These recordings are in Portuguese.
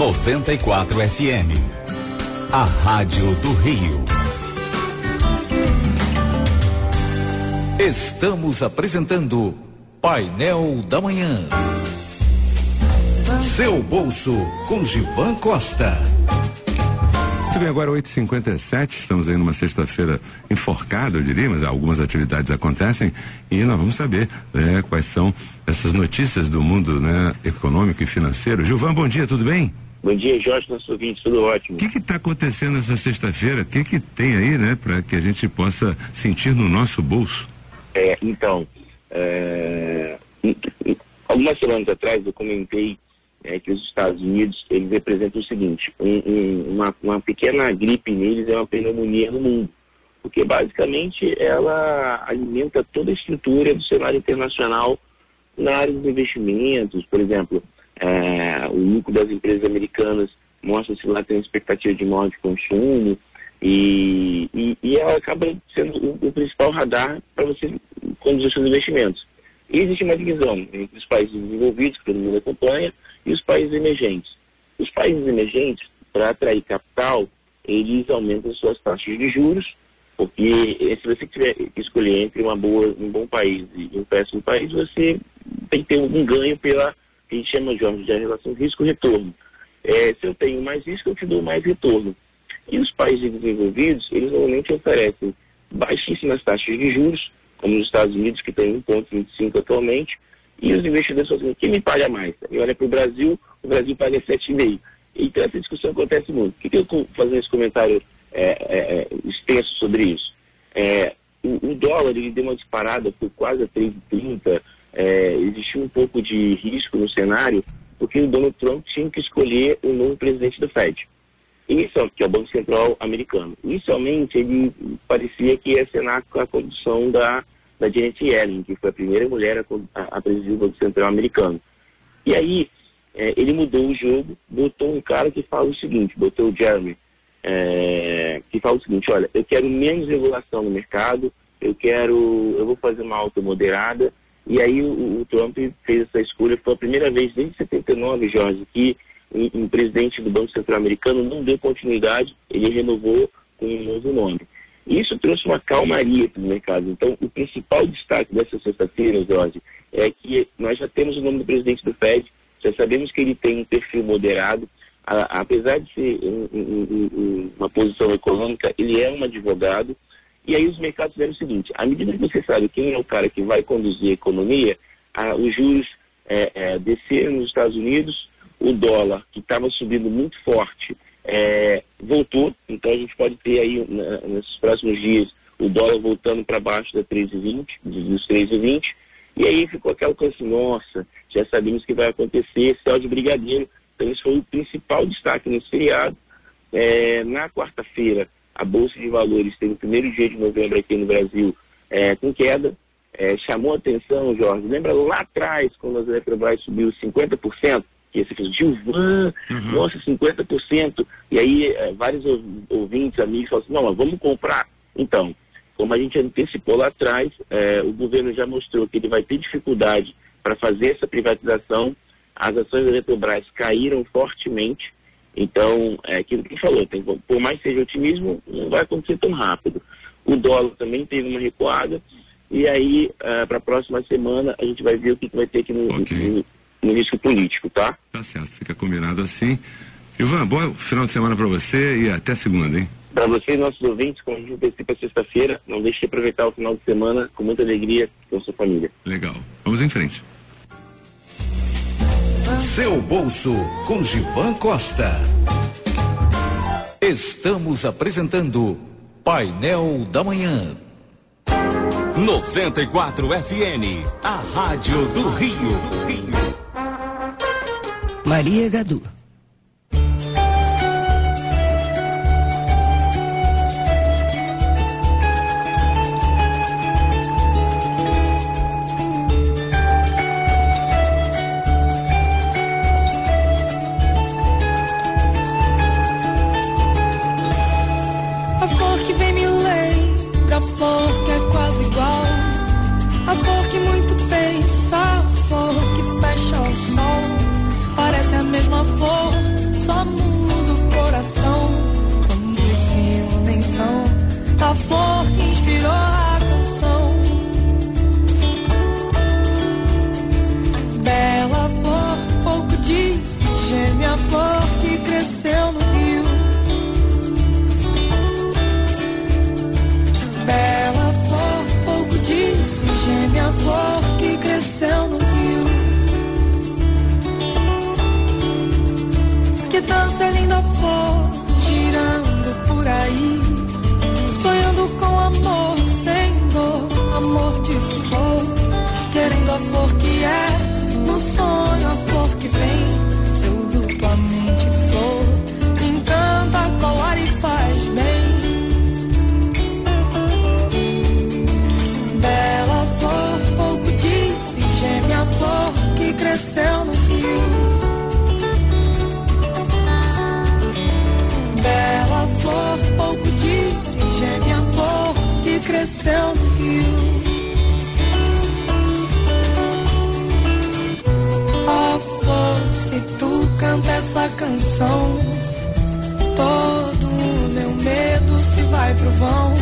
94 FM. A Rádio do Rio. Estamos apresentando Painel da Manhã. Seu bolso com Givan Costa. Muito bem, agora 8h57, estamos aí numa sexta-feira enforcada, eu diria, mas algumas atividades acontecem e nós vamos saber né, quais são essas notícias do mundo né, econômico e financeiro. Gilvan, bom dia, tudo bem? Bom dia, Jorge, nosso ouvinte, tudo ótimo. O que está acontecendo essa sexta-feira? O que, que tem aí, né, para que a gente possa sentir no nosso bolso? É, então, é, algumas semanas atrás eu comentei é, que os Estados Unidos eles representam o seguinte, um, um, uma, uma pequena gripe neles é uma pneumonia no mundo, porque basicamente ela alimenta toda a estrutura do cenário internacional na área dos investimentos, por exemplo, é, o lucro das empresas americanas mostra se lá tem expectativa de maior de consumo e, e, e, ela acaba sendo o, o principal radar para você conduzir seus investimentos. E existe uma divisão entre os países desenvolvidos, que todo mundo acompanha, e os países emergentes. Os países emergentes, para atrair capital, eles aumentam suas taxas de juros, porque se você tiver que escolher entre uma boa, um bom país e um péssimo país, você tem que ter um ganho pela que a gente chama Jorge, de relação risco-retorno. É, se eu tenho mais risco, eu te dou mais retorno. E os países desenvolvidos, eles normalmente oferecem baixíssimas taxas de juros, como os Estados Unidos, que tem 1,25 atualmente, e os investidores falam assim, quem me paga mais? E olha para o Brasil, o Brasil paga 7,5. Então essa discussão acontece muito. Por que, que eu fazendo esse comentário é, é, é, extenso sobre isso? É, o, o, dólar ele deu uma disparada, foi quase a 3,30, é, existiu um pouco de risco no cenário, porque o Donald Trump tinha que escolher o novo presidente do Fed. Inicial, que é o Banco Central americano. Inicialmente, ele parecia que ia ser na a condução da da Janet Yellen, que foi a primeira mulher a, a, a presidir o Banco Central americano. E aí, é, ele mudou o jogo, botou um cara que fala o seguinte, botou o Jeremy, é, que fala o seguinte, olha, eu quero menos regulação no mercado, eu quero, eu vou fazer uma alta moderada, e aí o, o Trump fez essa escolha, foi a primeira vez desde 79, Jorge, que um, um presidente do Banco Central americano não deu continuidade, ele renovou com um novo nome. Isso trouxe uma calmaria para o mercado. Então, o principal destaque dessa sexta-feira, Jorge, é que nós já temos o nome do presidente do FED, já sabemos que ele tem um perfil moderado, a, apesar de ser um, um, um, uma posição econômica, ele é um advogado. E aí os mercados fizeram o seguinte: à medida que você sabe quem é o cara que vai conduzir a economia, a, os juros é, é, desceram nos Estados Unidos, o dólar, que estava subindo muito forte, é, voltou, então a gente pode ter aí né, nesses próximos dias o dólar voltando para baixo da 13,20, dos 13,20, e aí ficou aquela coisa assim, nossa, já sabemos que vai acontecer, céu de brigadeiro, então isso foi o principal destaque nesse feriado. É, na quarta-feira, a Bolsa de Valores teve o primeiro dia de novembro aqui no Brasil é, com queda, é, chamou atenção, Jorge, lembra lá atrás, quando a Eletrobras subiu 50%, que você fez, Gilvan, uhum. nossa, 50%. E aí é, vários ouvintes, amigos falam assim, não, mas vamos comprar. Então, como a gente antecipou lá atrás, é, o governo já mostrou que ele vai ter dificuldade para fazer essa privatização. As ações da Eletrobras caíram fortemente. Então, é aquilo que falou, tem, por mais que seja otimismo, não vai acontecer tão rápido. O dólar também teve uma recuada. E aí, uh, para a próxima semana, a gente vai ver o que, que vai ter aqui no, okay. no no risco político, tá? Tá certo, fica combinado assim. Ivan, bom final de semana para você e até segunda, hein? Para você e nossos ouvintes, como a gente antecipa sexta-feira, não deixe de aproveitar o final de semana com muita alegria com sua família. Legal. Vamos em frente. Seu bolso com Givan Costa. Estamos apresentando Painel da Manhã. 94 FN, a Rádio do Rio. Maria Gadu. myself. No rio. Ó flor, se tu canta essa canção, todo o meu medo se vai pro vão,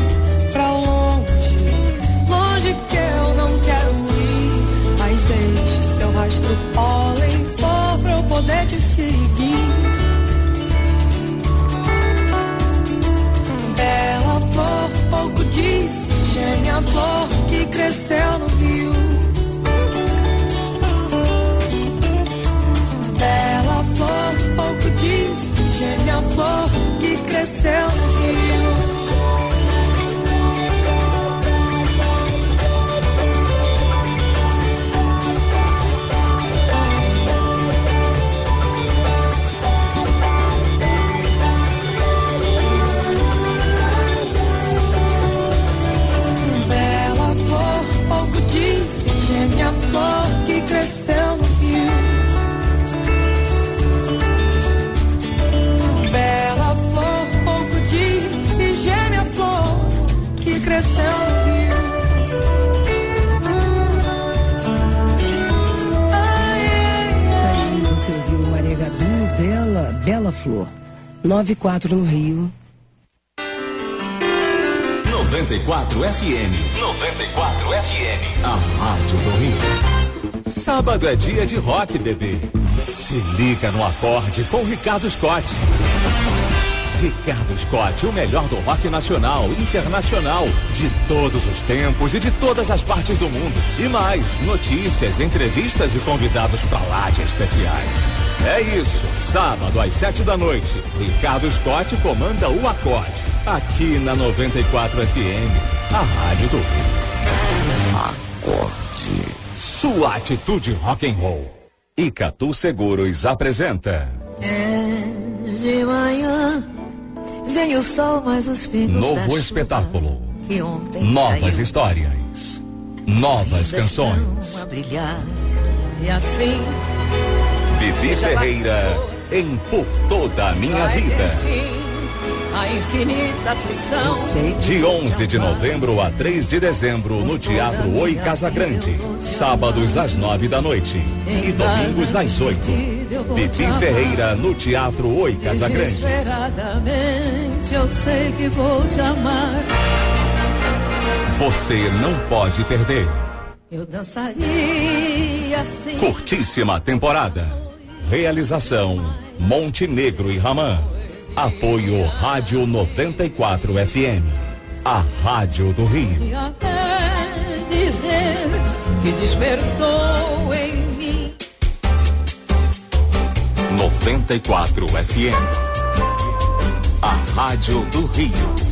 Bela, Bela Flor. 94 no Rio. 94 FM. 94 FM. A Rádio do Rio. Sábado é dia de rock, bebê. Se liga no acorde com Ricardo Scott. Ricardo Scott, o melhor do rock nacional, internacional, de todos os tempos e de todas as partes do mundo. E mais, notícias, entrevistas e convidados pra lá de especiais. É isso, sábado às sete da noite, Ricardo Scott comanda o acorde, aqui na 94 FM, a Rádio do Rio. Acorde. Sua atitude rock and roll. Icatu Seguros apresenta É vem o sol, mas os pingos novo espetáculo. Novas caiu histórias. Novas canções. brilhar. E assim Vivi Ferreira em Por Toda a Minha Vida. A infinita aflição. sei De 11 de novembro a 3 de dezembro no Teatro Oi Casa Grande. Sábados às 9 da noite e domingos às 8. Vivi Ferreira no Teatro Oi Casa Grande. Desesperadamente eu sei que vou te amar. Você não pode perder. Eu dançaria assim. Curtíssima temporada. Realização Montenegro e Ramã. Apoio Rádio 94 FM. A Rádio do Rio. E até dizer que despertou em mim 94 FM. A Rádio do Rio.